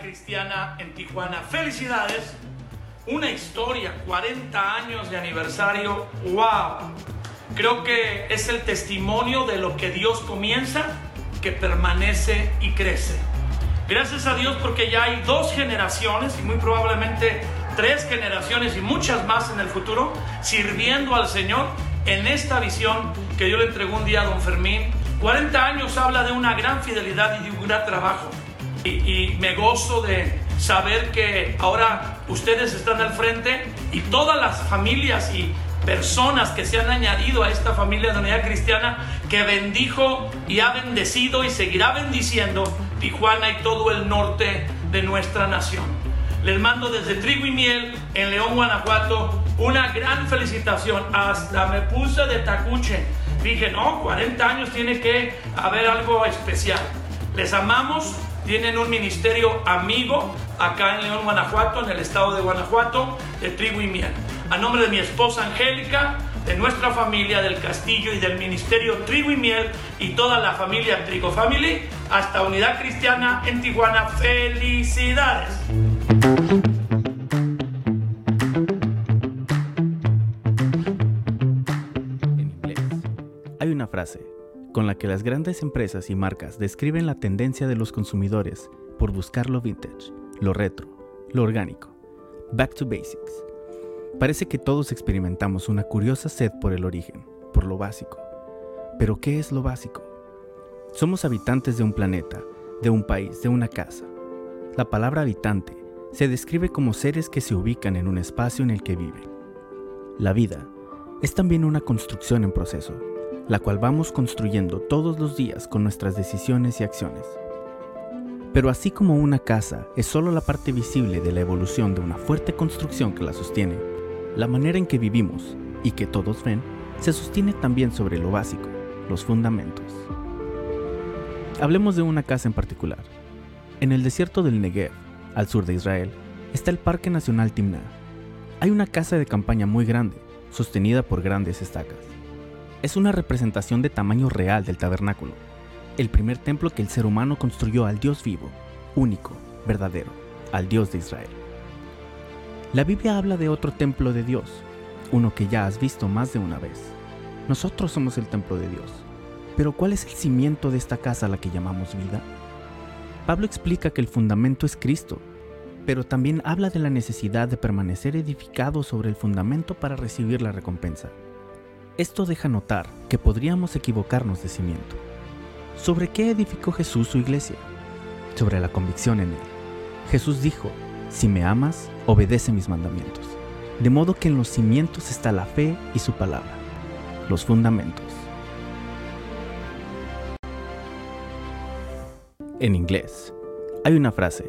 Cristiana en Tijuana, felicidades. Una historia, 40 años de aniversario, wow. Creo que es el testimonio de lo que Dios comienza, que permanece y crece. Gracias a Dios porque ya hay dos generaciones y muy probablemente tres generaciones y muchas más en el futuro sirviendo al Señor en esta visión que Dios le entregó un día a don Fermín. 40 años habla de una gran fidelidad y de un gran trabajo. Y, y me gozo de saber que ahora ustedes están al frente y todas las familias y personas que se han añadido a esta familia de unidad cristiana que bendijo y ha bendecido y seguirá bendiciendo Tijuana y todo el norte de nuestra nación. Les mando desde Trigo y Miel en León, Guanajuato, una gran felicitación. Hasta me puse de tacuche. Dije, no, 40 años tiene que haber algo especial. Les amamos, tienen un ministerio amigo acá en León, Guanajuato, en el estado de Guanajuato, de Trigo y Miel. A nombre de mi esposa Angélica, de nuestra familia, del Castillo y del Ministerio Trigo y Miel y toda la familia Trigo Family, hasta Unidad Cristiana en Tijuana, felicidades. Hay una frase con la que las grandes empresas y marcas describen la tendencia de los consumidores por buscar lo vintage, lo retro, lo orgánico. Back to basics. Parece que todos experimentamos una curiosa sed por el origen, por lo básico. Pero ¿qué es lo básico? Somos habitantes de un planeta, de un país, de una casa. La palabra habitante se describe como seres que se ubican en un espacio en el que viven. La vida es también una construcción en proceso, la cual vamos construyendo todos los días con nuestras decisiones y acciones. Pero así como una casa es solo la parte visible de la evolución de una fuerte construcción que la sostiene, la manera en que vivimos y que todos ven se sostiene también sobre lo básico, los fundamentos. Hablemos de una casa en particular. En el desierto del Negev, al sur de Israel, está el Parque Nacional Timná. Hay una casa de campaña muy grande, sostenida por grandes estacas. Es una representación de tamaño real del tabernáculo, el primer templo que el ser humano construyó al Dios vivo, único, verdadero, al Dios de Israel. La Biblia habla de otro templo de Dios, uno que ya has visto más de una vez. Nosotros somos el templo de Dios. Pero ¿cuál es el cimiento de esta casa a la que llamamos vida? Pablo explica que el fundamento es Cristo, pero también habla de la necesidad de permanecer edificado sobre el fundamento para recibir la recompensa. Esto deja notar que podríamos equivocarnos de cimiento. ¿Sobre qué edificó Jesús su iglesia? Sobre la convicción en él. Jesús dijo, si me amas, obedece mis mandamientos. De modo que en los cimientos está la fe y su palabra, los fundamentos. En inglés, hay una frase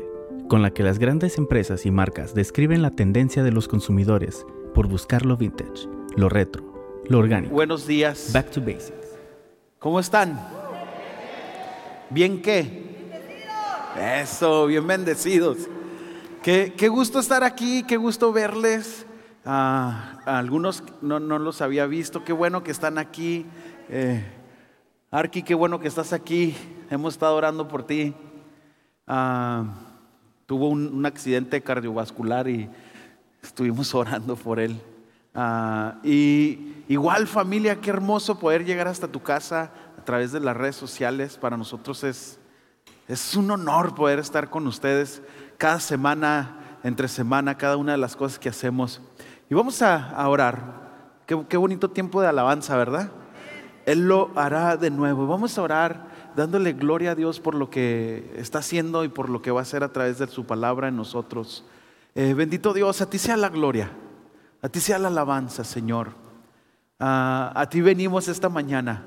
con la que las grandes empresas y marcas describen la tendencia de los consumidores por buscar lo vintage, lo retro, lo orgánico. Buenos días. Back to basics. ¿Cómo están? ¿Bien qué? Eso, bien bendecidos. Qué, qué gusto estar aquí, qué gusto verles. Ah, a algunos no, no los había visto, qué bueno que están aquí. Eh, Arki, qué bueno que estás aquí. Hemos estado orando por ti. Ah, tuvo un, accidente cardiovascular y estuvimos orando por él. Ah, y igual familia, qué hermoso poder llegar hasta tu casa a través de las redes sociales. Para nosotros es, es un honor poder estar con ustedes cada semana, entre semana, cada una de las cosas que hacemos. Y vamos a, a orar. Qué, qué bonito tiempo de alabanza, ¿verdad? Él lo hará de nuevo. Vamos a orar dándole gloria a Dios por lo que está haciendo y por lo que va a hacer a través de su palabra en nosotros. Eh, bendito Dios, a ti sea la gloria, a ti sea la alabanza, Señor. Ah, a ti venimos esta mañana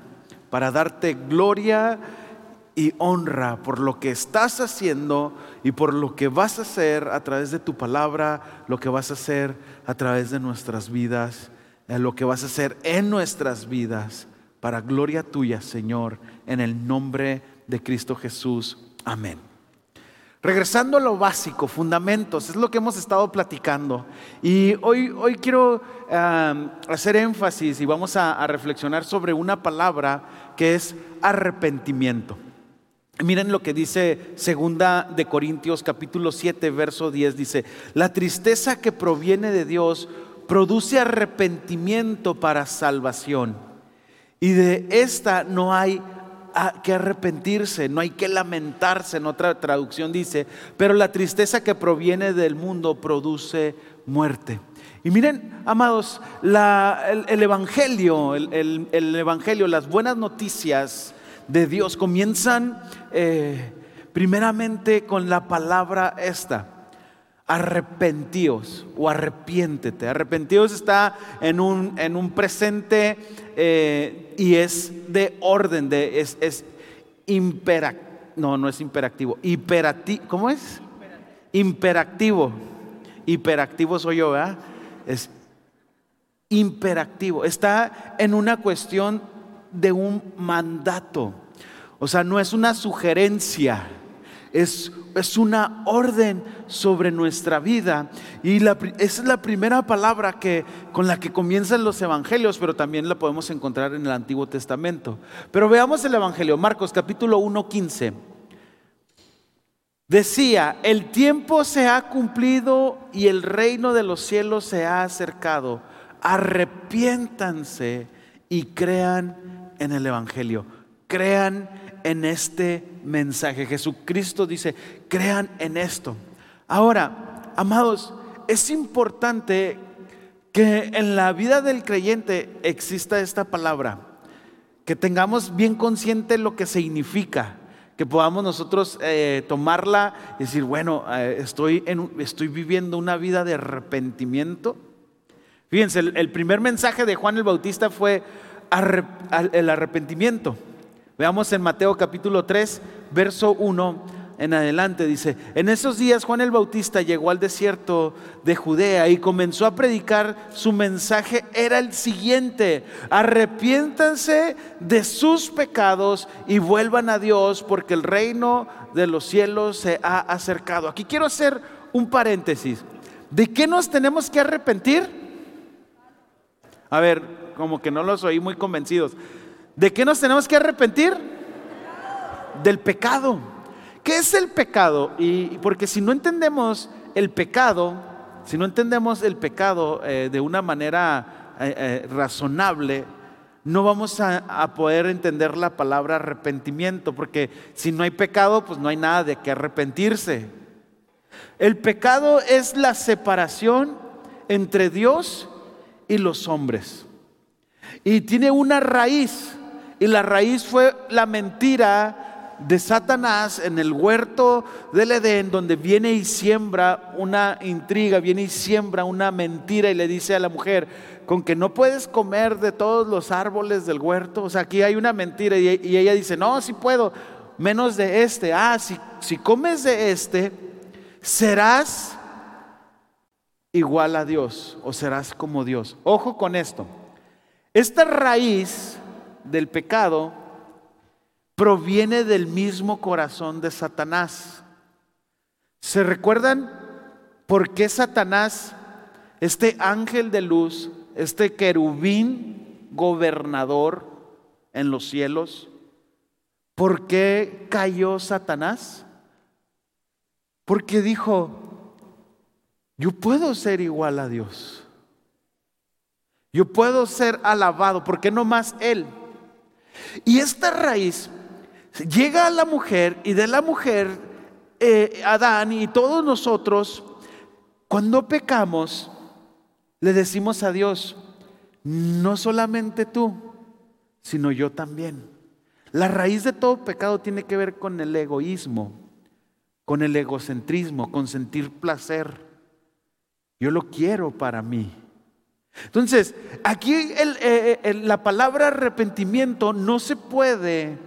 para darte gloria y honra por lo que estás haciendo y por lo que vas a hacer a través de tu palabra, lo que vas a hacer a través de nuestras vidas, eh, lo que vas a hacer en nuestras vidas, para gloria tuya, Señor, en el nombre de Cristo Jesús. Amén. Regresando a lo básico, fundamentos, es lo que hemos estado platicando. Y hoy, hoy quiero hacer énfasis y vamos a, reflexionar sobre una palabra que es arrepentimiento. Miren lo que dice segunda de Corintios capítulo 7 verso 10 dice, "La tristeza que proviene de Dios produce arrepentimiento para salvación, y de esta no hay que arrepentirse, no hay que lamentarse, en otra traducción dice, pero la tristeza que proviene del mundo produce muerte. Y miren, amados, el, Evangelio, el, Evangelio, las buenas noticias de Dios comienzan eh, primeramente con la palabra esta. Arrepentíos o arrepiéntete. Arrepentíos está en un, en un presente eh, y es de orden, de, es, es no, no es imperativo, hiperativo, ¿cómo es? Imperativo. Hiperactivo soy yo, ¿verdad? Es imperativo. Está en una cuestión de un mandato. O sea, no es una sugerencia es, una orden sobre nuestra vida. Y es la primera palabra que, con la que comienzan los evangelios, pero también la podemos encontrar en el Antiguo Testamento. Pero veamos el Evangelio, Marcos capítulo 1, 15. Decía, el tiempo se ha cumplido y el reino de los cielos se ha acercado. Arrepiéntanse y crean en el Evangelio. Crean en este mensaje. Jesucristo dice, crean en esto. Ahora, amados, es importante que en la vida del creyente exista esta palabra, que tengamos bien consciente lo que significa, que podamos nosotros eh, tomarla y decir, bueno, eh, estoy, en, estoy viviendo una vida de arrepentimiento. Fíjense, el, primer mensaje de Juan el Bautista fue el arrepentimiento. Veamos en Mateo capítulo 3, verso 1 en adelante, dice, en esos días Juan el Bautista llegó al desierto de Judea y comenzó a predicar, su mensaje era el siguiente, arrepiéntanse de sus pecados y vuelvan a Dios porque el reino de los cielos se ha acercado. Aquí quiero hacer un paréntesis. ¿De qué nos tenemos que arrepentir? A ver, como que no los oí muy convencidos. ¿De qué nos tenemos que arrepentir? Del pecado. ¿Qué es el pecado? Y porque si no entendemos el pecado, si no entendemos el pecado eh, de una manera eh, eh, razonable, no vamos a, poder entender la palabra arrepentimiento, porque si no hay pecado, pues no hay nada de qué arrepentirse. El pecado es la separación entre Dios y los hombres. Y tiene una raíz. Y la raíz fue la mentira de Satanás en el huerto del Edén, donde viene y siembra una intriga, viene y siembra una mentira y le dice a la mujer, con que no puedes comer de todos los árboles del huerto. O sea, aquí hay una mentira y, ella dice, no, sí puedo, menos de este. Ah, si, si comes de este, serás igual a Dios o serás como Dios. Ojo con esto. Esta raíz del pecado proviene del mismo corazón de Satanás. ¿Se recuerdan por qué Satanás, este ángel de luz, este querubín gobernador en los cielos, por qué cayó Satanás? Porque dijo, yo puedo ser igual a Dios. Yo puedo ser alabado, ¿por qué no más Él? Y esta raíz llega a la mujer y de la mujer, eh, Adán y todos nosotros, cuando pecamos, le decimos a Dios, no solamente tú, sino yo también. La raíz de todo pecado tiene que ver con el egoísmo, con el egocentrismo, con sentir placer. Yo lo quiero para mí. Entonces, aquí eh, eh, la palabra arrepentimiento no se puede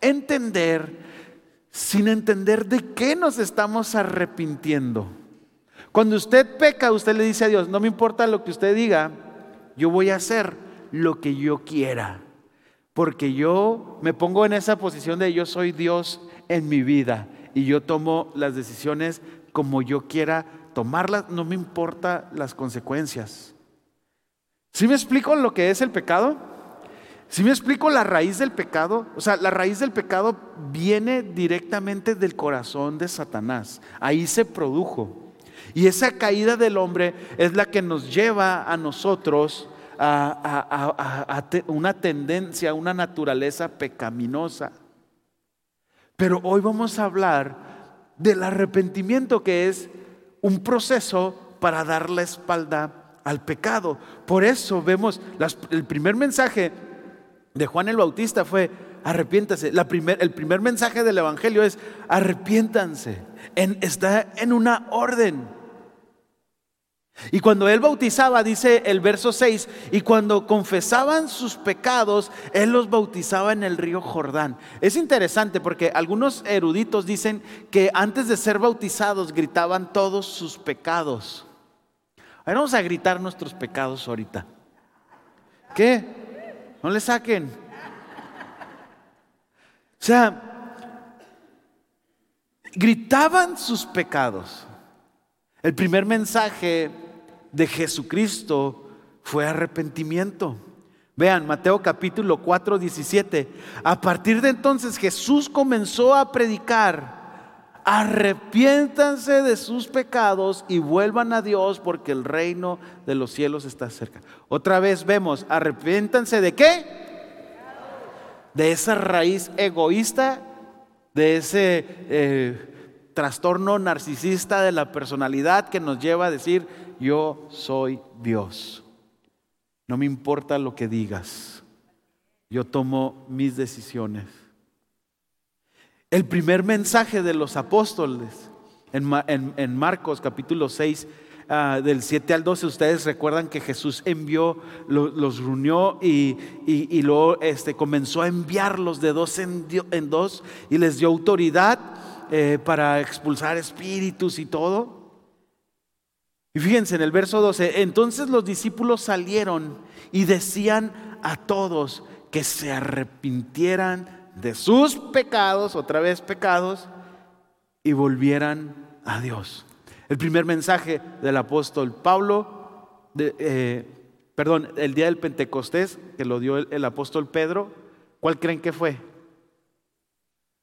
entender sin entender de qué nos estamos arrepintiendo. Cuando usted peca, usted le dice a Dios, no me importa lo que usted diga, yo voy a hacer lo que yo quiera. Porque yo me pongo en esa posición de yo soy Dios en mi vida. y yo tomo las decisiones como yo quiera tomarlas, no me importa las consecuencias. ¿Sí me explico lo que es el pecado? ¿Sí me explico la raíz del pecado? O sea, la raíz del pecado viene directamente del corazón de Satanás. Ahí se produjo. Y esa caída del hombre es la que nos lleva a nosotros a, una tendencia, una naturaleza pecaminosa. Pero hoy vamos a hablar del arrepentimiento que es un proceso para dar la espalda al pecado. Por eso vemos el primer mensaje de Juan el Bautista fue arrepiéntase. el primer mensaje del Evangelio es arrepiéntanse. está en una orden. Y cuando él bautizaba, dice el verso 6, y cuando confesaban sus pecados, él los bautizaba en el río Jordán. Es interesante porque algunos eruditos dicen que antes de ser bautizados gritaban todos sus pecados. A vamos a gritar nuestros pecados ahorita. ¿Qué? No le saquen. O sea, gritaban sus pecados. El primer mensaje de Jesucristo fue arrepentimiento. Vean, Mateo capítulo 4, 17. A partir de entonces Jesús comenzó a predicar, arrepiéntanse de sus pecados y vuelvan a Dios porque el reino de los cielos está cerca. Otra vez vemos, arrepiéntanse de qué? De esa raíz egoísta, de ese eh, trastorno narcisista de la personalidad que nos lleva a decir, yo soy Dios. No me importa lo que digas. Yo tomo mis decisiones. El primer mensaje de los apóstoles en, Marcos capítulo 6, ah, del 7 al 12, ustedes recuerdan que Jesús envió, los reunió y, luego este, comenzó a enviarlos de dos en, dos y les dio autoridad eh, para expulsar espíritus y todo. Y fíjense en el verso 12, entonces los discípulos salieron y decían a todos que se arrepintieran de sus pecados, otra vez pecados, y volvieran a Dios. El primer mensaje del apóstol Pablo, eh, perdón, el día del Pentecostés, que lo dio el, el apóstol Pedro, ¿cuál creen que fue?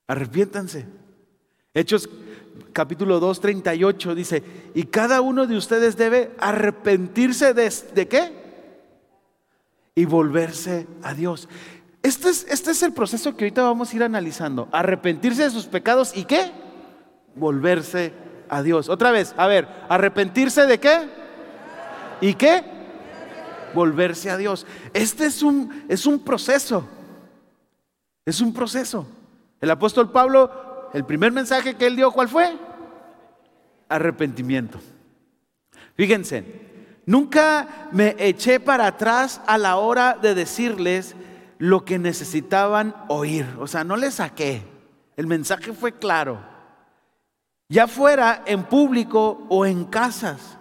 Arrepiéntanse. Hechos capítulo 2, 38 dice, y cada uno de ustedes debe arrepentirse de, de qué? Y volverse a Dios. Este es, este es el proceso que ahorita vamos a ir analizando. Arrepentirse de sus pecados y qué? Volverse a Dios. Otra vez, a ver, arrepentirse de qué? ¿Y qué? Volverse a Dios. Este es un, es un proceso. Es un proceso. El apóstol Pablo el primer mensaje que él dio, ¿cuál fue? Arrepentimiento. Fíjense, nunca me eché para atrás a la hora de decirles lo que necesitaban oír. O sea, no les saqué. El mensaje fue claro. Ya fuera en público o en casas.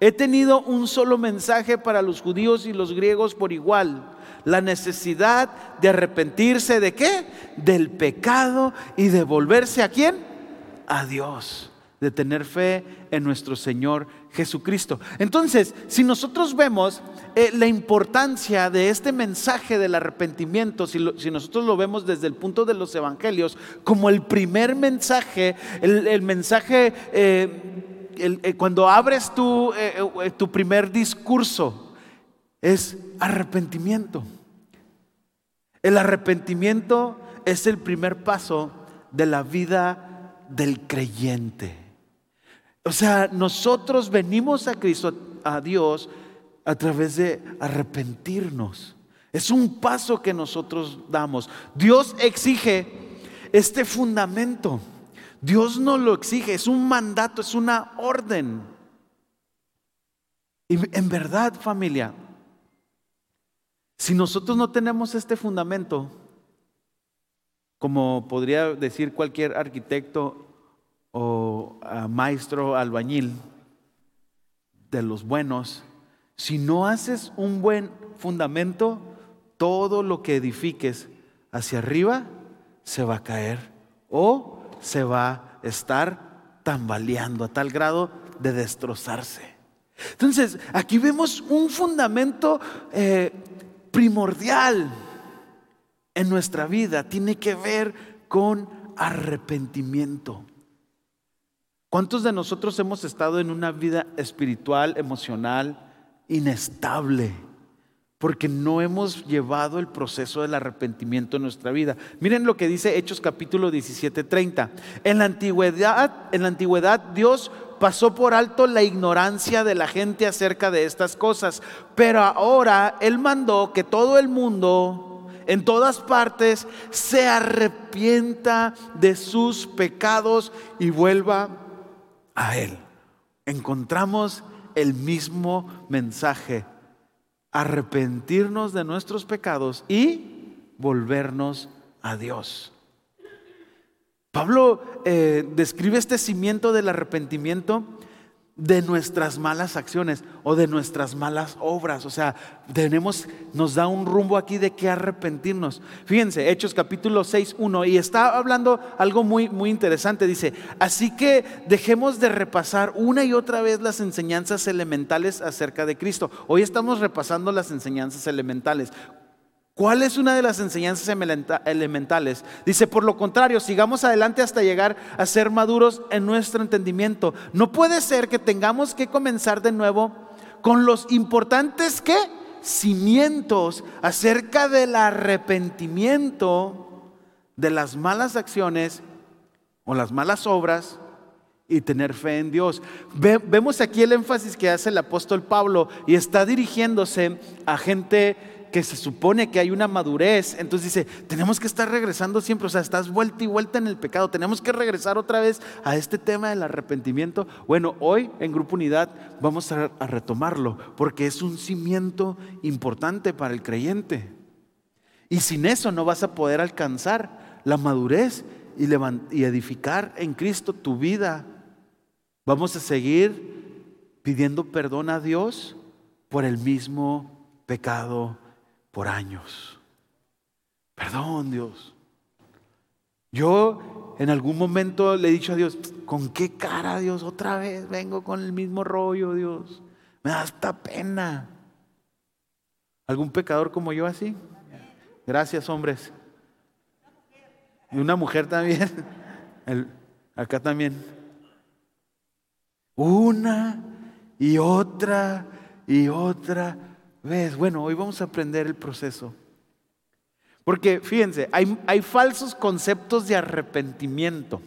He tenido un solo mensaje para los judíos y los griegos por igual la necesidad de arrepentirse de qué? Del pecado y de volverse a quién? A Dios, de tener fe en nuestro Señor Jesucristo. Entonces, si nosotros vemos eh, la importancia de este mensaje del arrepentimiento, si, nosotros lo vemos desde el punto de los evangelios, como el primer mensaje, el, mensaje, eh, eh, cuando abres tu, tu primer discurso, es arrepentimiento. El arrepentimiento es el primer paso de la vida del creyente. O sea, nosotros venimos a Cristo, a Dios, a través de arrepentirnos. Es un paso que nosotros damos. Dios exige este fundamento. Dios no lo exige, es un mandato, es una orden. Y en verdad, familia, si nosotros no tenemos este fundamento, como podría decir cualquier arquitecto o maestro albañil de los buenos, si no haces un buen fundamento, todo lo que edifiques hacia arriba se va a caer o se va estar tambaleando a tal grado de destrozarse. Entonces, aquí vemos un fundamento eh, primordial en nuestra vida. Tiene que ver con arrepentimiento. ¿Cuántos de nosotros hemos estado en una vida espiritual, emocional, inestable? Porque no hemos llevado el proceso del arrepentimiento en nuestra vida. Miren lo que dice Hechos capítulo 17, 30. En la antigüedad, en la antigüedad Dios pasó por alto la ignorancia de la gente acerca de estas cosas, pero ahora Él mandó que todo el mundo en todas partes se arrepienta de sus pecados y vuelva a Él. Encontramos el mismo mensaje, arrepentirnos de nuestros pecados y volvernos a Dios. Pablo eh, describe este cimiento del arrepentimiento de nuestras malas acciones o de nuestras malas obras. O sea, tenemos, nos da un rumbo aquí de qué arrepentirnos. Fíjense, Hechos capítulo 6, 1, y está hablando algo muy, muy interesante. Dice, así que dejemos de repasar una y otra vez las enseñanzas elementales acerca de Cristo. Hoy estamos repasando las enseñanzas elementales. ¿Cuál es una de las enseñanzas elementales? Dice, por lo contrario, sigamos adelante hasta llegar a ser maduros en nuestro entendimiento. No puede ser que tengamos que comenzar de nuevo con los importantes ¿qué? cimientos acerca del arrepentimiento de las malas acciones o las malas obras y tener fe en Dios. vemos aquí el énfasis que hace el apóstol Pablo y está dirigiéndose a gente que se supone que hay una madurez, entonces dice, tenemos que estar regresando siempre, o sea, estás vuelta y vuelta en el pecado, tenemos que regresar otra vez a este tema del arrepentimiento. Bueno, hoy en Grupo Unidad vamos a, retomarlo, porque es un cimiento importante para el creyente. Y sin eso no vas a poder alcanzar la madurez y, y edificar en Cristo tu vida. Vamos a seguir pidiendo perdón a Dios por el mismo pecado por años. Perdón, Dios. Yo en algún momento le he dicho a Dios, ¿con qué cara, Dios? Otra vez vengo con el mismo rollo, Dios. Me da hasta pena. ¿Algún pecador como yo así? Gracias, hombres. Y una mujer también. acá también. Una y otra y otra ¿Ves? Bueno, hoy vamos a aprender el proceso. Porque fíjense, hay, hay falsos conceptos de arrepentimiento.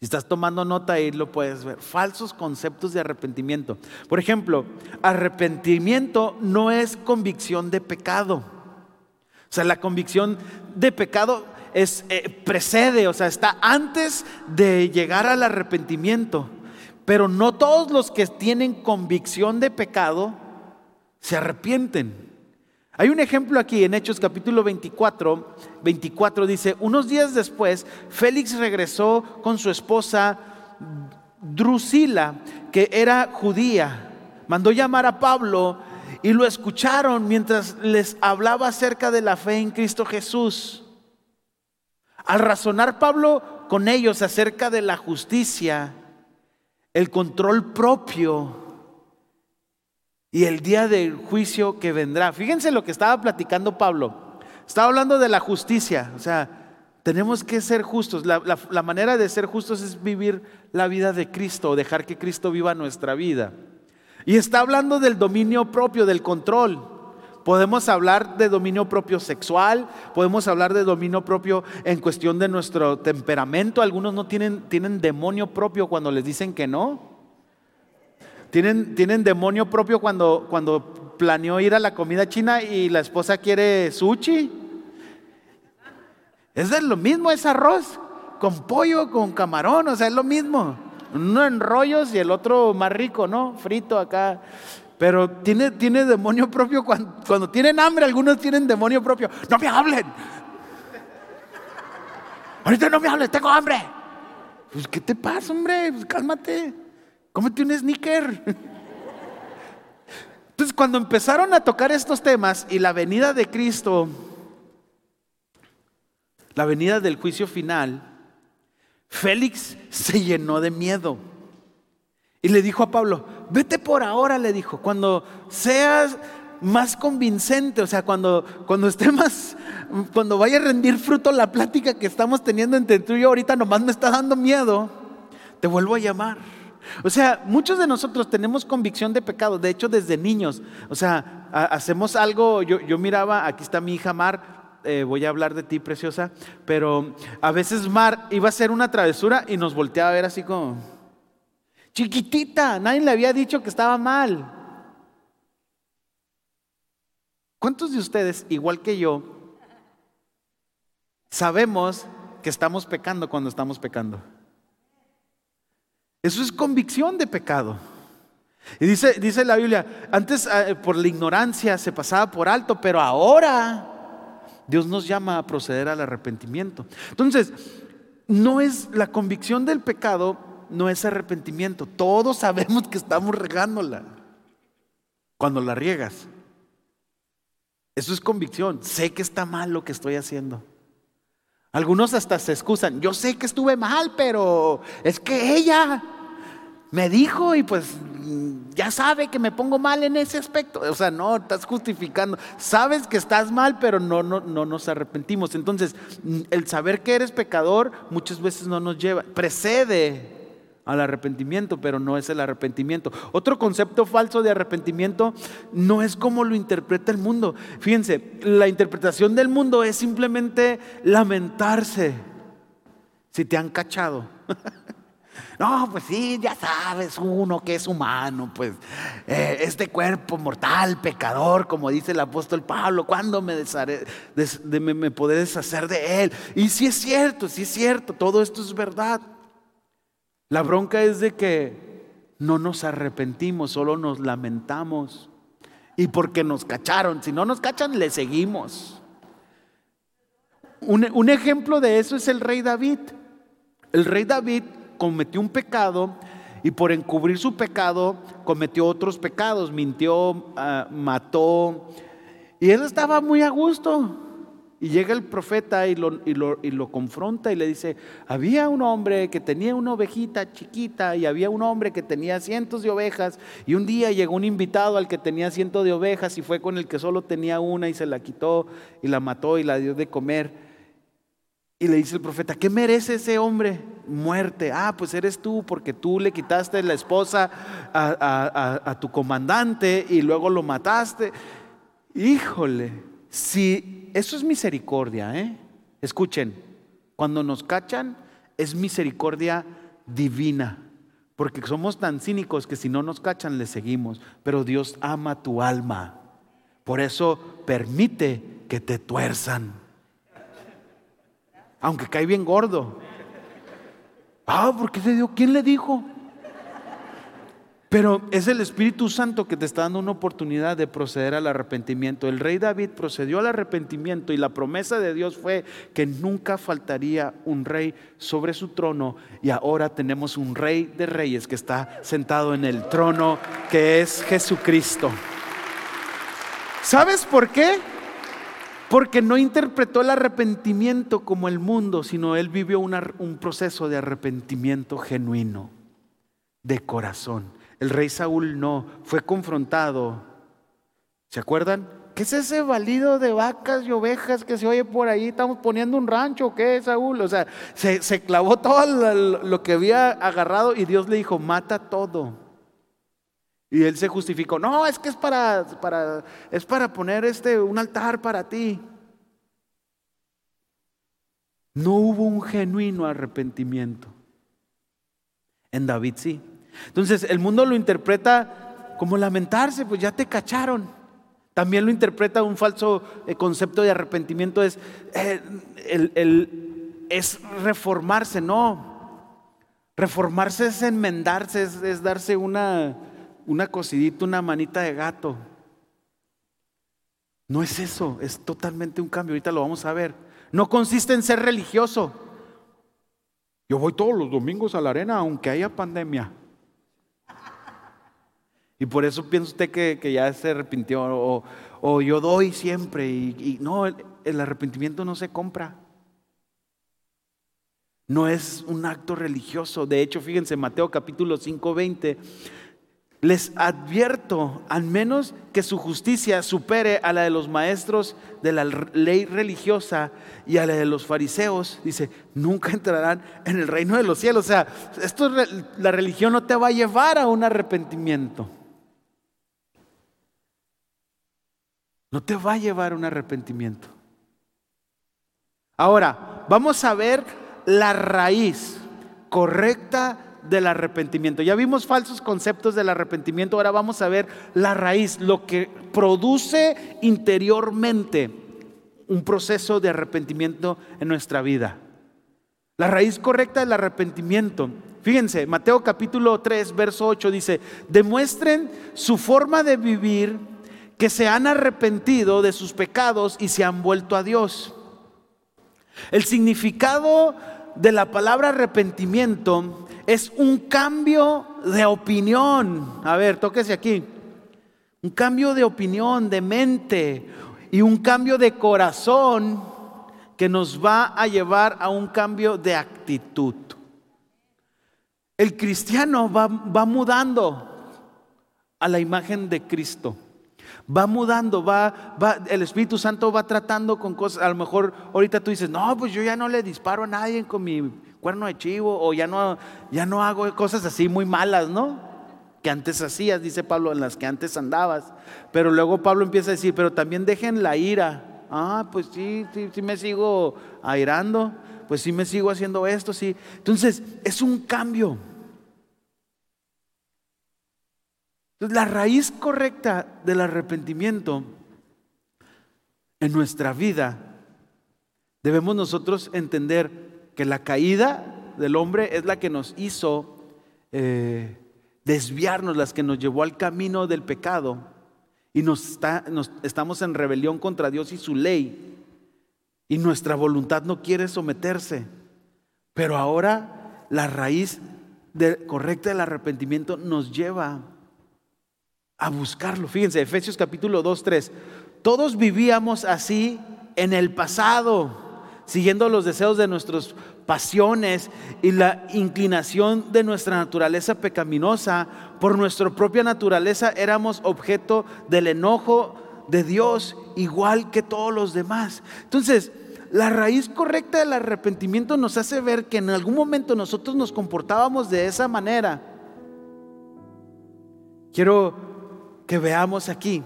Si estás tomando nota ahí lo puedes ver. Falsos conceptos de arrepentimiento. Por ejemplo, arrepentimiento no es convicción de pecado. O sea, la convicción de pecado es, eh, precede, o sea, está antes de llegar al arrepentimiento. Pero no todos los que tienen convicción de pecado se arrepienten. Hay un ejemplo aquí en Hechos capítulo 24, 24 dice, unos días después, Félix regresó con su esposa Drusila, que era judía. Mandó llamar a Pablo y lo escucharon mientras les hablaba acerca de la fe en Cristo Jesús. Al razonar Pablo con ellos acerca de la justicia, el control propio, y el día del juicio que vendrá. Fíjense lo que estaba platicando Pablo. Estaba hablando de la justicia. O sea, tenemos que ser justos. La, manera de ser justos es vivir la vida de Cristo, dejar que Cristo viva nuestra vida. Y está hablando del dominio propio, del control. Podemos hablar de dominio propio sexual, podemos hablar de dominio propio en cuestión de nuestro temperamento. Algunos no tienen, tienen demonio propio cuando les dicen que no. Tienen, demonio propio cuando, cuando planeó ir a la comida china y la esposa quiere sushi. Es lo mismo, es arroz con pollo, con camarón, o sea, es lo mismo. Uno en rollos y el otro más rico, ¿no? Frito acá. Pero tiene, tiene demonio propio cuando, cuando tienen hambre, algunos tienen demonio propio. No me hablen. Ahorita no me hablen, tengo hambre. Pues, ¿qué te pasa, hombre? Pues, cálmate. Cómete un sneaker. Entonces, cuando empezaron a tocar estos temas y la venida de Cristo, la venida del juicio final, Félix se llenó de miedo y le dijo a Pablo, vete por ahora, le dijo, cuando seas más convincente, o sea, cuando, cuando esté más, cuando vaya a rendir fruto la plática que estamos teniendo entre tú y yo, ahorita nomás me está dando miedo, te vuelvo a llamar. O sea, muchos de nosotros tenemos convicción de pecado, de hecho desde niños, o sea, hacemos algo, yo, miraba, aquí está mi hija Mar, eh, voy a hablar de ti, preciosa, pero a veces Mar iba a hacer una travesura y nos volteaba a ver así como, chiquitita, nadie le había dicho que estaba mal. ¿Cuántos de ustedes, igual que yo, sabemos que estamos pecando cuando estamos pecando? Eso es convicción de pecado. Y dice, dice la Biblia, antes eh, por la ignorancia se pasaba por alto, pero ahora Dios nos llama a proceder al arrepentimiento. Entonces, no es la convicción del pecado, no es arrepentimiento. Todos sabemos que estamos regándola cuando la riegas. Eso es convicción. Sé que está mal lo que estoy haciendo. Algunos hasta se excusan. Yo sé que estuve mal, pero es que ella me dijo y pues ya sabe que me pongo mal en ese aspecto. O sea, no, estás justificando. Sabes que estás mal, pero no, no, no nos arrepentimos. Entonces, el saber que eres pecador muchas veces no nos lleva, precede al arrepentimiento, pero no es el arrepentimiento. Otro concepto falso de arrepentimiento no es como lo interpreta el mundo. Fíjense, la interpretación del mundo es simplemente lamentarse si te han cachado. No, pues sí, ya sabes, uno que es humano, pues eh, este cuerpo mortal, pecador, como dice el apóstol Pablo, ¿cuándo me, me podré deshacer de él? Y si es cierto, si es cierto, todo esto es verdad. La bronca es de que no nos arrepentimos, solo nos lamentamos. Y porque nos cacharon, si no nos cachan, le seguimos. Un, ejemplo de eso es el rey David. El rey David cometió un pecado y por encubrir su pecado cometió otros pecados, mintió, ah, mató. Y él estaba muy a gusto. Y llega el profeta y lo, y, lo, confronta y le dice, había un hombre que tenía una ovejita chiquita y había un hombre que tenía cientos de ovejas y un día llegó un invitado al que tenía cientos de ovejas y fue con el que solo tenía una y se la quitó y la mató y la dio de comer. Y le dice el profeta, ¿qué merece ese hombre? Muerte. Ah, pues eres tú porque tú le quitaste la esposa a, a tu comandante y luego lo mataste. Híjole, si eso es misericordia, ¿eh? Escuchen, cuando nos cachan es misericordia divina, porque somos tan cínicos que si no nos cachan le seguimos, pero Dios ama tu alma. Por eso permite que te tuerzan. Aunque cae bien gordo. Ah, ¿por qué se dio? ¿Quién le dijo? Pero es el Espíritu Santo que te está dando una oportunidad de proceder al arrepentimiento. El rey David procedió al arrepentimiento y la promesa de Dios fue que nunca faltaría un rey sobre su trono y ahora tenemos un rey de reyes que está sentado en el trono que es Jesucristo. ¿Sabes por qué? Porque no interpretó el arrepentimiento como el mundo, sino él vivió un proceso de arrepentimiento genuino, de corazón. El rey Saúl no, fue confrontado. ¿Se acuerdan? ¿Qué es ese balido de vacas y ovejas que se oye por ahí? ¿Estamos poniendo un rancho qué, Saúl? O sea, se, clavó todo lo, que había agarrado y Dios le dijo, mata todo. Y él se justificó, no, es que es para, para, es para poner este, un altar para ti. No hubo un genuino arrepentimiento. En David sí. Entonces el mundo lo interpreta como lamentarse, pues ya te cacharon. También lo interpreta un falso eh, concepto de arrepentimiento, es, eh, es reformarse, no. Reformarse es enmendarse, es, darse una, una cosidita, una manita de gato. No es eso, es totalmente un cambio, ahorita lo vamos a ver. No consiste en ser religioso. Yo voy todos los domingos a la arena aunque haya pandemia. Y por eso piensa usted que, ya se arrepintió o, yo doy siempre. Y, no, el, arrepentimiento no se compra. No es un acto religioso. De hecho, fíjense, Mateo capítulo 5, 20. Les advierto, al menos que su justicia supere a la de los maestros de la ley religiosa y a la de los fariseos, dice, nunca entrarán en el reino de los cielos. O sea, esto, la religión no te va a llevar a un arrepentimiento. No te va a llevar a un arrepentimiento. Ahora, vamos a ver la raíz correcta del arrepentimiento. Ya vimos falsos conceptos del arrepentimiento, ahora vamos a ver la raíz, lo que produce interiormente un proceso de arrepentimiento en nuestra vida. La raíz correcta del arrepentimiento. Fíjense, Mateo capítulo 3, verso 8 dice, demuestren su forma de vivir, que se han arrepentido de sus pecados y se han vuelto a Dios. El significado de la palabra arrepentimiento es un cambio de opinión. A ver, tóquese aquí. Un cambio de opinión, de mente y un cambio de corazón que nos va a llevar a un cambio de actitud. El cristiano va, va mudando a la imagen de Cristo. Va mudando, va, va, el Espíritu Santo va tratando con cosas. A lo mejor ahorita tú dices, no, pues yo ya no le disparo a nadie con mi cuerno de chivo o ya no, ya no hago cosas así muy malas, ¿no? Que antes hacías, dice Pablo, en las que antes andabas. Pero luego Pablo empieza a decir, pero también dejen la ira. Ah, pues sí, sí, sí me sigo airando, pues sí me sigo haciendo esto, sí. Entonces, es un cambio. Entonces, la raíz correcta del arrepentimiento en nuestra vida, debemos nosotros entender que la caída del hombre es la que nos hizo eh, desviarnos, las que nos llevó al camino del pecado y nos, estamos en rebelión contra Dios y su ley y nuestra voluntad no quiere someterse. Pero ahora la raíz correcta del arrepentimiento nos lleva a buscarlo. Fíjense, Efesios capítulo 2, 3. Todos vivíamos así en el pasado siguiendo los deseos de nuestras pasiones y la inclinación de nuestra naturaleza pecaminosa, por nuestra propia naturaleza éramos objeto del enojo de Dios igual que todos los demás. Entonces, la raíz correcta del arrepentimiento nos hace ver que en algún momento nosotros nos comportábamos de esa manera. Quiero que veamos aquí,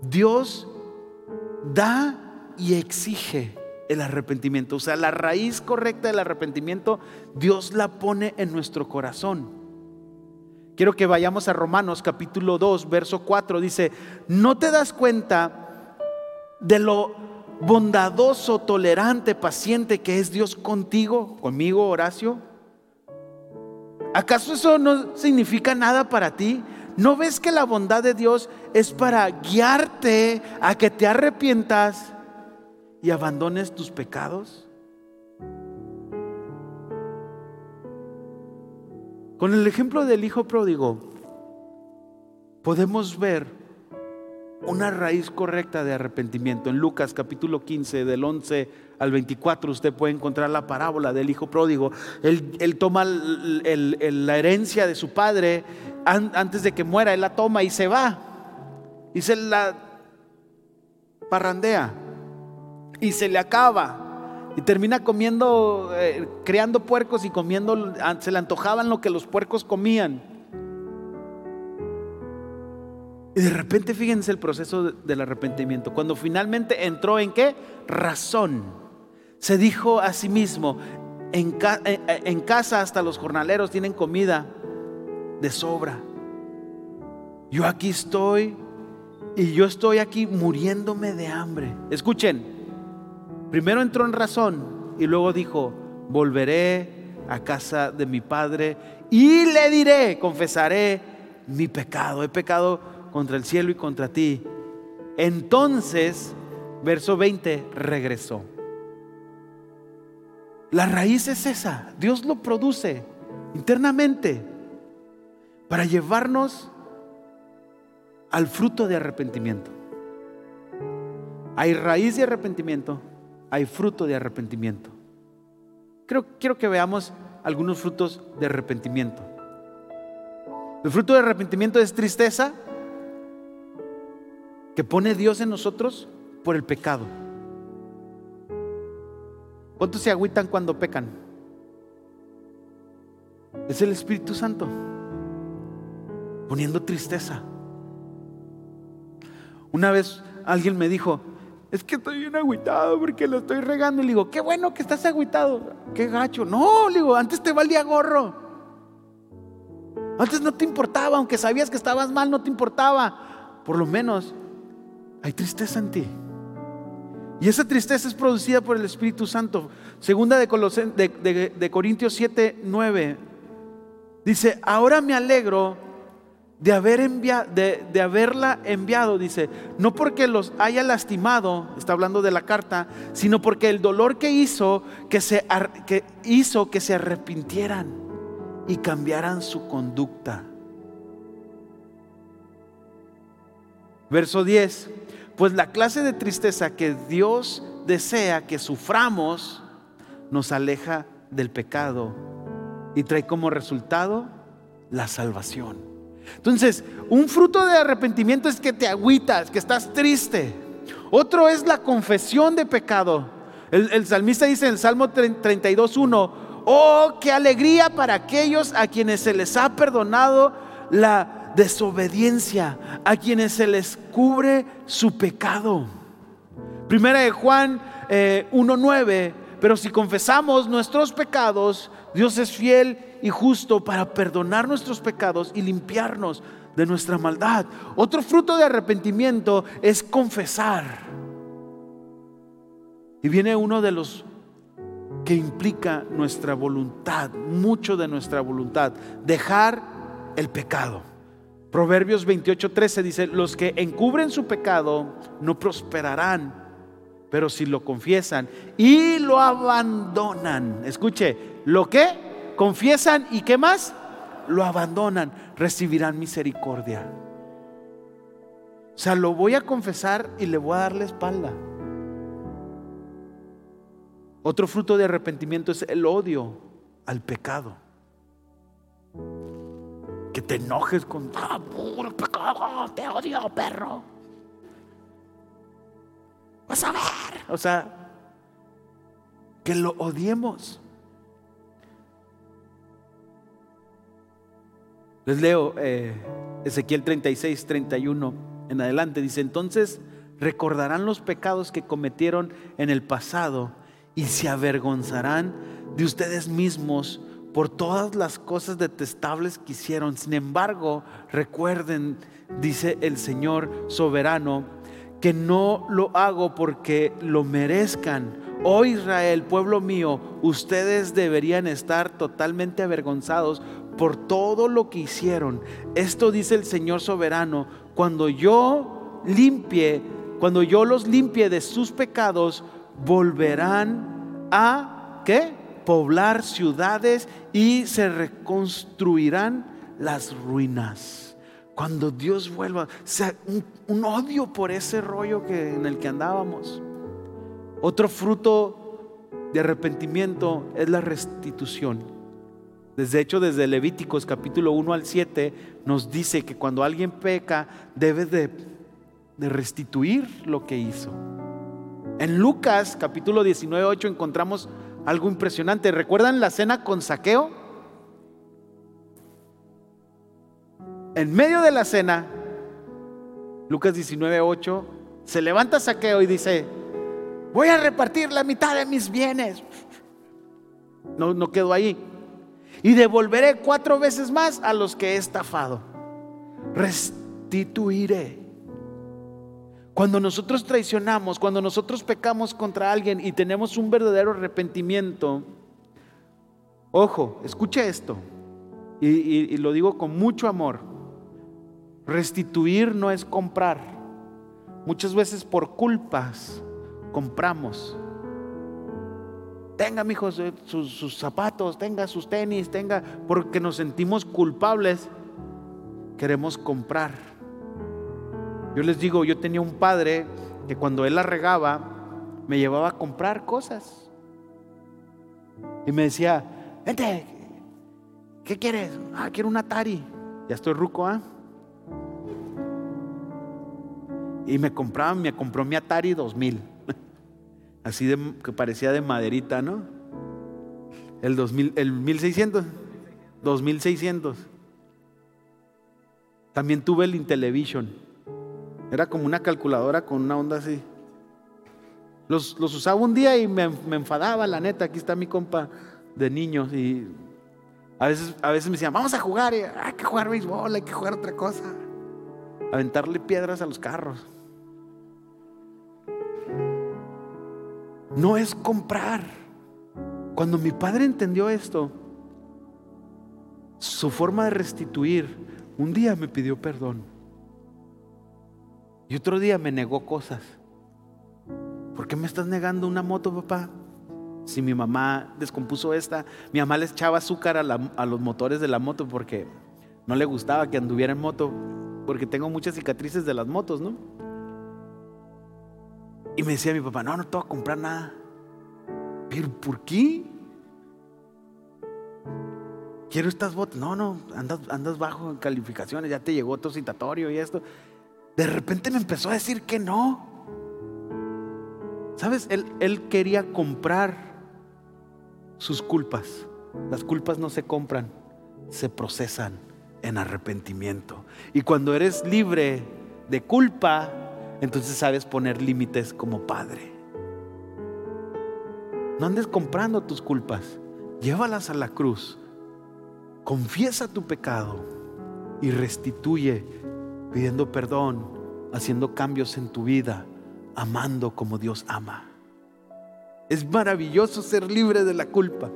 Dios da y exige el arrepentimiento. O sea, la raíz correcta del arrepentimiento, Dios la pone en nuestro corazón. Quiero que vayamos a Romanos capítulo 2, verso 4. Dice, ¿no te das cuenta de lo bondadoso, tolerante, paciente que es Dios contigo, conmigo, Horacio? ¿Acaso eso no significa nada para ti? ¿No ves que la bondad de Dios es para guiarte a que te arrepientas y abandones tus pecados? Con el ejemplo del hijo pródigo, podemos ver una raíz correcta de arrepentimiento. En Lucas capítulo 15, del 11 al 24, usted puede encontrar la parábola del hijo pródigo. Él, toma la herencia de su padre antes de que muera, él la toma y se va. Y se la parrandea y se le acaba. Y termina comiendo, eh, creando puercos y comiendo, se le antojaban lo que los puercos comían. Y de repente fíjense el proceso del arrepentimiento. Cuando finalmente entró en qué? Razón. Se dijo a sí mismo, eh, eh, en casa hasta los jornaleros tienen comida de sobra. Yo aquí estoy y yo estoy aquí muriéndome de hambre. Escuchen, Primero entró en razón y luego dijo, volveré a casa de mi padre y le diré, confesaré mi pecado, he pecado contra el cielo y contra ti. Entonces, verso 20, regresó. La raíz es esa, Dios lo produce internamente para llevarnos al fruto de arrepentimiento. Hay raíz de arrepentimiento hay fruto de arrepentimiento. quiero que veamos algunos frutos de arrepentimiento. El fruto de arrepentimiento es tristeza que pone Dios en nosotros por el pecado. ¿Cuántos se agüitan cuando pecan? Es el Espíritu Santo poniendo tristeza. Una vez alguien me dijo, es que estoy bien agüitado porque lo estoy regando. Y le digo, qué bueno que estás agüitado. Qué gacho. No, le digo, antes te valía gorro. Antes no te importaba, aunque sabías que estabas mal, no te importaba. Por lo menos hay tristeza en ti. Y esa tristeza es producida por el Espíritu Santo. Segunda de, de, de Corintios 7, 9. Dice, ahora me alegro de, haberla enviado, dice, no porque los haya lastimado, está hablando de la carta, sino porque el dolor que hizo que, se, que hizo que se arrepintieran y cambiaran su conducta. Verso 10, pues la clase de tristeza que Dios desea que suframos nos aleja del pecado y trae como resultado la salvación. Entonces, un fruto de arrepentimiento es que te agüitas, que estás triste. Otro es la confesión de pecado. El, salmista dice en el Salmo 32.1, oh, qué alegría para aquellos a quienes se les ha perdonado la desobediencia, a quienes se les cubre su pecado. Primera de Juan 1.9, eh, pero si confesamos nuestros pecados, Dios es fiel y justo para perdonar nuestros pecados y limpiarnos de nuestra maldad. Otro fruto de arrepentimiento es confesar. Y viene uno de los que implica nuestra voluntad, mucho de nuestra voluntad, dejar el pecado. Proverbios 28:13 dice, los que encubren su pecado no prosperarán, pero si lo confiesan y lo abandonan, escuche, lo que confiesan y qué más? Lo abandonan, recibirán misericordia. O sea, lo voy a confesar y le voy a dar la espalda. Otro fruto de arrepentimiento es el odio al pecado. Que te enojes con ah, puro pecado, te odio, perro. Vas a ver. O sea, que lo odiemos. Les leo eh, Ezequiel 36, 31 en adelante. Dice, entonces recordarán los pecados que cometieron en el pasado y se avergonzarán de ustedes mismos por todas las cosas detestables que hicieron. Sin embargo, recuerden, dice el Señor soberano, que no lo hago porque lo merezcan. Oh Israel, pueblo mío, ustedes deberían estar totalmente avergonzados por todo lo que hicieron. Esto dice el Señor soberano, cuando yo limpie, cuando yo los limpie de sus pecados, volverán a ¿qué? poblar ciudades y se reconstruirán las ruinas. Cuando Dios vuelva, sea, un, odio por ese rollo que, en el que andábamos. Otro fruto de arrepentimiento es la restitución. Desde hecho, desde Levíticos capítulo 1 al 7 nos dice que cuando alguien peca debe de, restituir lo que hizo. En Lucas capítulo 19, 8 encontramos algo impresionante. ¿Recuerdan la cena con saqueo? En medio de la cena, Lucas 19, 8, se levanta saqueo y dice, voy a repartir la mitad de mis bienes. No, no quedó ahí y devolveré cuatro veces más a los que he estafado. Restituiré. Cuando nosotros traicionamos, cuando nosotros pecamos contra alguien y tenemos un verdadero arrepentimiento, ojo, escuche esto, y, y lo digo con mucho amor, restituir no es comprar. Muchas veces por culpas compramos tenga, mi sus, sus zapatos, tenga sus tenis, tenga, porque nos sentimos culpables, queremos comprar. Yo les digo, yo tenía un padre que cuando él la regaba, me llevaba a comprar cosas. Y me decía, vente, ¿qué quieres? Ah, quiero un Atari. Ya estoy ruco, ¿ah? Y me compraba, me compró mi Atari 2000. Así de, que parecía de maderita, ¿no? El 2000, el 1600. 2600. También tuve el Intellivision. Era como una calculadora con una onda así. Los, usaba un día y me, enfadaba, la neta. Aquí está mi compa de niños. Y a veces, a veces me decían, vamos a jugar. hay que jugar béisbol, hay que jugar otra cosa. Aventarle piedras a los carros. No es comprar. Cuando mi padre entendió esto, su forma de restituir, un día me pidió perdón. Y otro día me negó cosas. ¿Por qué me estás negando una moto, papá? Si mi mamá descompuso esta, mi mamá le echaba azúcar a, a, los motores de la moto porque no le gustaba que anduviera en moto, porque tengo muchas cicatrices de las motos, ¿no? Y me decía mi papá, no, no te voy a comprar nada. ¿Pero por qué? Quiero estas botas. No, no, andas, andas bajo en calificaciones, ya te llegó otro citatorio y esto. De repente me empezó a decir que no. ¿Sabes? Él, él quería comprar sus culpas. Las culpas no se compran, se procesan en arrepentimiento. Y cuando eres libre de culpa, entonces sabes poner límites como padre. No andes comprando tus culpas, llévalas a la cruz Confiesa tu pecado y restituye pidiendo perdón, haciendo cambios en tu vida, amando como Dios ama. Es maravilloso ser libre de la culpa.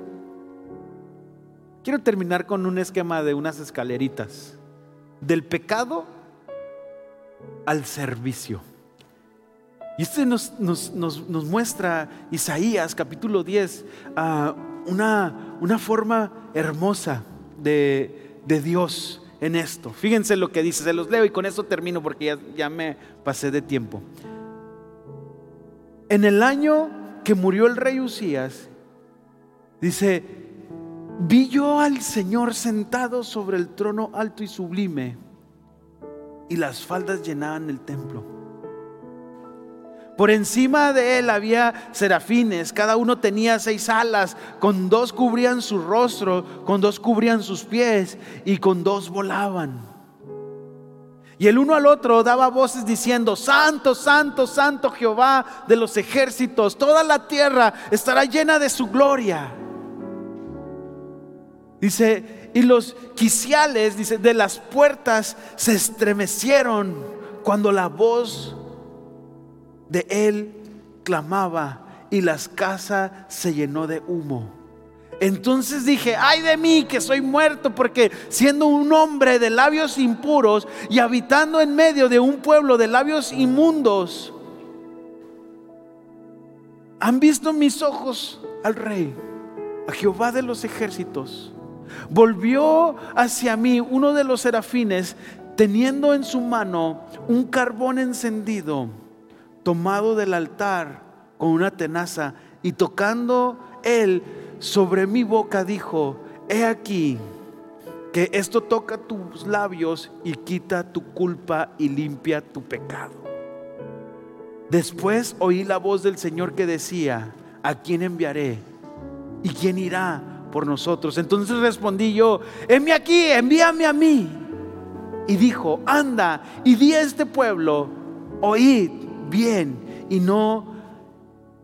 Quiero terminar con un esquema de unas escaleritas. Del pecado al servicio. Y este nos, muestra Isaías capítulo 10 ah, una, una forma hermosa de, Dios en esto. Fíjense lo que dice, se los leo y con esto termino porque ya, ya me pasé de tiempo. En el año que murió el rey Usías, dice, vi yo al Señor sentado sobre el trono alto y sublime, y las faldas llenaban el templo. Por encima de él había serafines, cada uno tenía seis alas, con dos cubrían su rostro, con dos cubrían sus pies y con dos volaban. Y el uno al otro daba voces diciendo, Santo, Santo, Santo Jehová de los ejércitos, toda la tierra estará llena de su gloria. Dice, y los quiciales, dice, de las puertas se estremecieron cuando la voz de él clamaba y las casas se llenó de humo. Entonces dije, ay de mí que soy muerto, porque siendo un hombre de labios impuros y habitando en medio de un pueblo de labios inmundos, han visto mis ojos al rey, a Jehová de los ejércitos. Volvió hacia mí uno de los serafines, teniendo en su mano un carbón encendido tomado del altar con una tenaza y tocando él sobre mi boca dijo, he aquí que esto toca tus labios y quita tu culpa y limpia tu pecado. Después oí la voz del Señor que decía, ¿a quién enviaré? ¿Y quién irá por nosotros? Entonces respondí yo, envíame aquí, envíame a mí. Y dijo, anda y di a este pueblo, oíd bien y no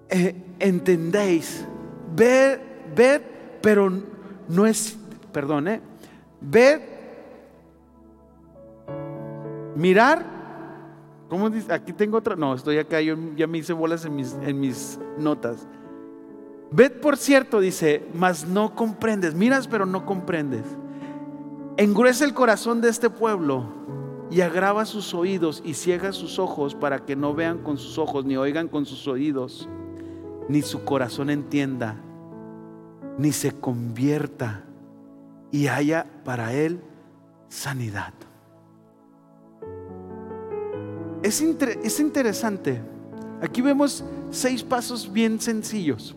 eh, entendéis. Ver, ver, pero no es, perdón, eh, ver, mirar, ¿cómo dice? Aquí tengo otra, no, estoy acá, yo ya me hice bolas en mis, en mis notas. Ved por cierto, dice, mas no comprendes, miras pero no comprendes. Engruesa el corazón de este pueblo y agrava sus oídos y ciega sus ojos para que no vean con sus ojos, ni oigan con sus oídos, ni su corazón entienda, ni se convierta y haya para él sanidad. Es, es interesante. Aquí vemos seis pasos bien sencillos.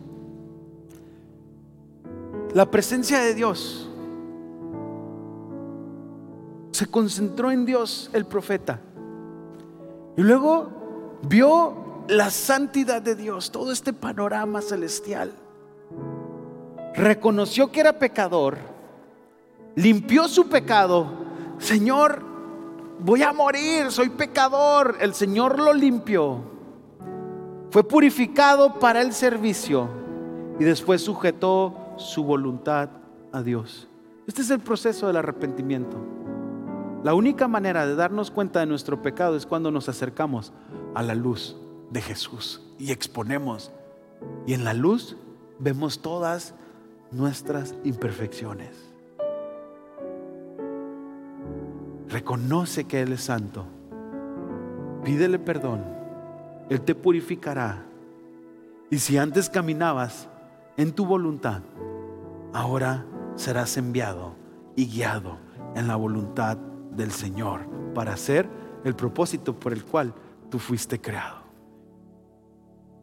la presencia de Dios. Se concentró en Dios el profeta. Y luego vio la santidad de Dios, todo este panorama celestial. Reconoció que era pecador, limpió su pecado. Señor, voy a morir, soy pecador. El Señor lo limpió. Fue purificado para el servicio y después sujetó su voluntad a Dios. Este es el proceso del arrepentimiento. La única manera de darnos cuenta de nuestro pecado es cuando nos acercamos a la luz de Jesús y exponemos. Y en la luz vemos todas nuestras imperfecciones. Reconoce que Él es santo. Pídele perdón. Él te purificará. Y si antes caminabas en tu voluntad, ahora serás enviado y guiado en la voluntad del Señor para hacer el propósito por el cual tú fuiste creado.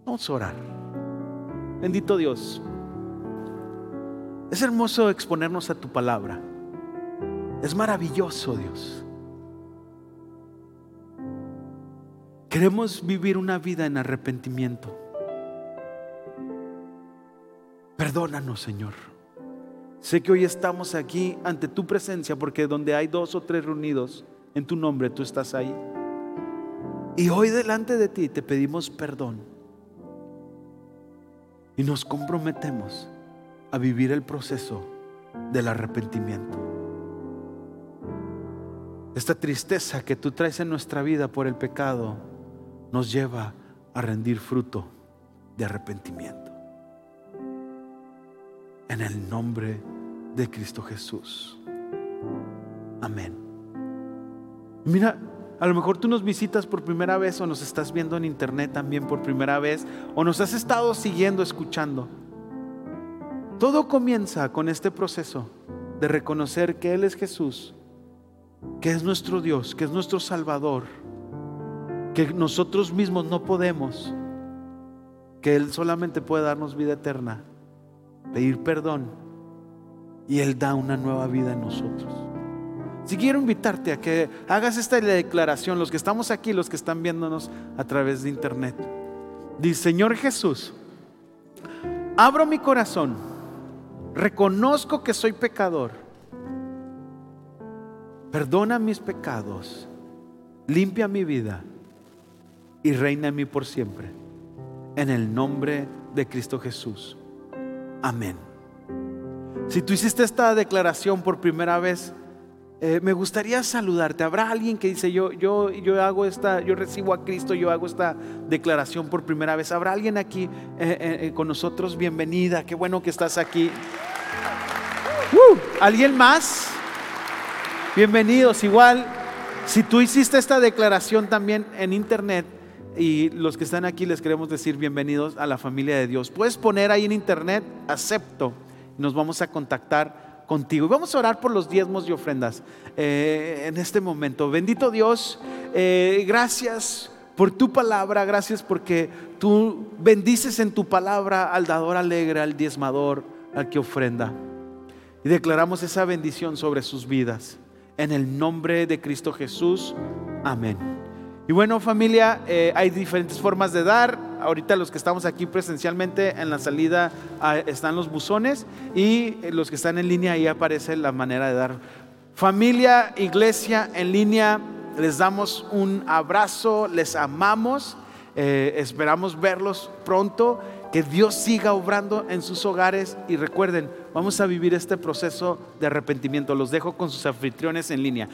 Vamos a orar. Bendito Dios. Es hermoso exponernos a tu palabra. Es maravilloso, Dios. Queremos vivir una vida en arrepentimiento. Perdónanos, Señor. Sé que hoy estamos aquí ante tu presencia porque donde hay dos o tres reunidos en tu nombre, tú estás ahí. Y hoy delante de ti te pedimos perdón y nos comprometemos a vivir el proceso del arrepentimiento. Esta tristeza que tú traes en nuestra vida por el pecado nos lleva a rendir fruto de arrepentimiento. En el nombre de Cristo Jesús. Amén. Mira, a lo mejor tú nos visitas por primera vez o nos estás viendo en internet también por primera vez o nos has estado siguiendo, escuchando. Todo comienza con este proceso de reconocer que Él es Jesús, que es nuestro Dios, que es nuestro Salvador, que nosotros mismos no podemos, que Él solamente puede darnos vida eterna, pedir perdón y Él da una nueva vida en nosotros. Si quiero invitarte a que hagas esta declaración, los que estamos aquí, los que están viéndonos a través de internet. Dice, Señor Jesús, abro mi corazón, reconozco que soy pecador, perdona mis pecados, limpia mi vida y reina en mí por siempre. En el nombre de Cristo Jesús. Amén. Si tú hiciste esta declaración por primera vez, eh, me gustaría saludarte. ¿Habrá alguien que dice, yo, yo, yo hago esta, yo recibo a Cristo, yo hago esta declaración por primera vez? ¿Habrá alguien aquí eh, eh, con nosotros? Bienvenida, qué bueno que estás aquí. Uh, ¿Alguien más? Bienvenidos. Igual, si tú hiciste esta declaración también en internet, y los que están aquí les queremos decir bienvenidos a la familia de Dios. Puedes poner ahí en internet, acepto, nos vamos a contactar contigo. Y vamos a orar por los diezmos y ofrendas eh, en este momento. Bendito Dios, eh, gracias por tu palabra, gracias porque tú bendices en tu palabra al dador alegre, al diezmador, al que ofrenda. Y declaramos esa bendición sobre sus vidas. En el nombre de Cristo Jesús. Amén. Y bueno familia, eh, hay diferentes formas de dar. Ahorita los que estamos aquí presencialmente en la salida ah, están los buzones y los que están en línea ahí aparece la manera de dar. Familia, iglesia en línea, les damos un abrazo, les amamos, eh, esperamos verlos pronto, que Dios siga obrando en sus hogares y recuerden, vamos a vivir este proceso de arrepentimiento. Los dejo con sus anfitriones en línea.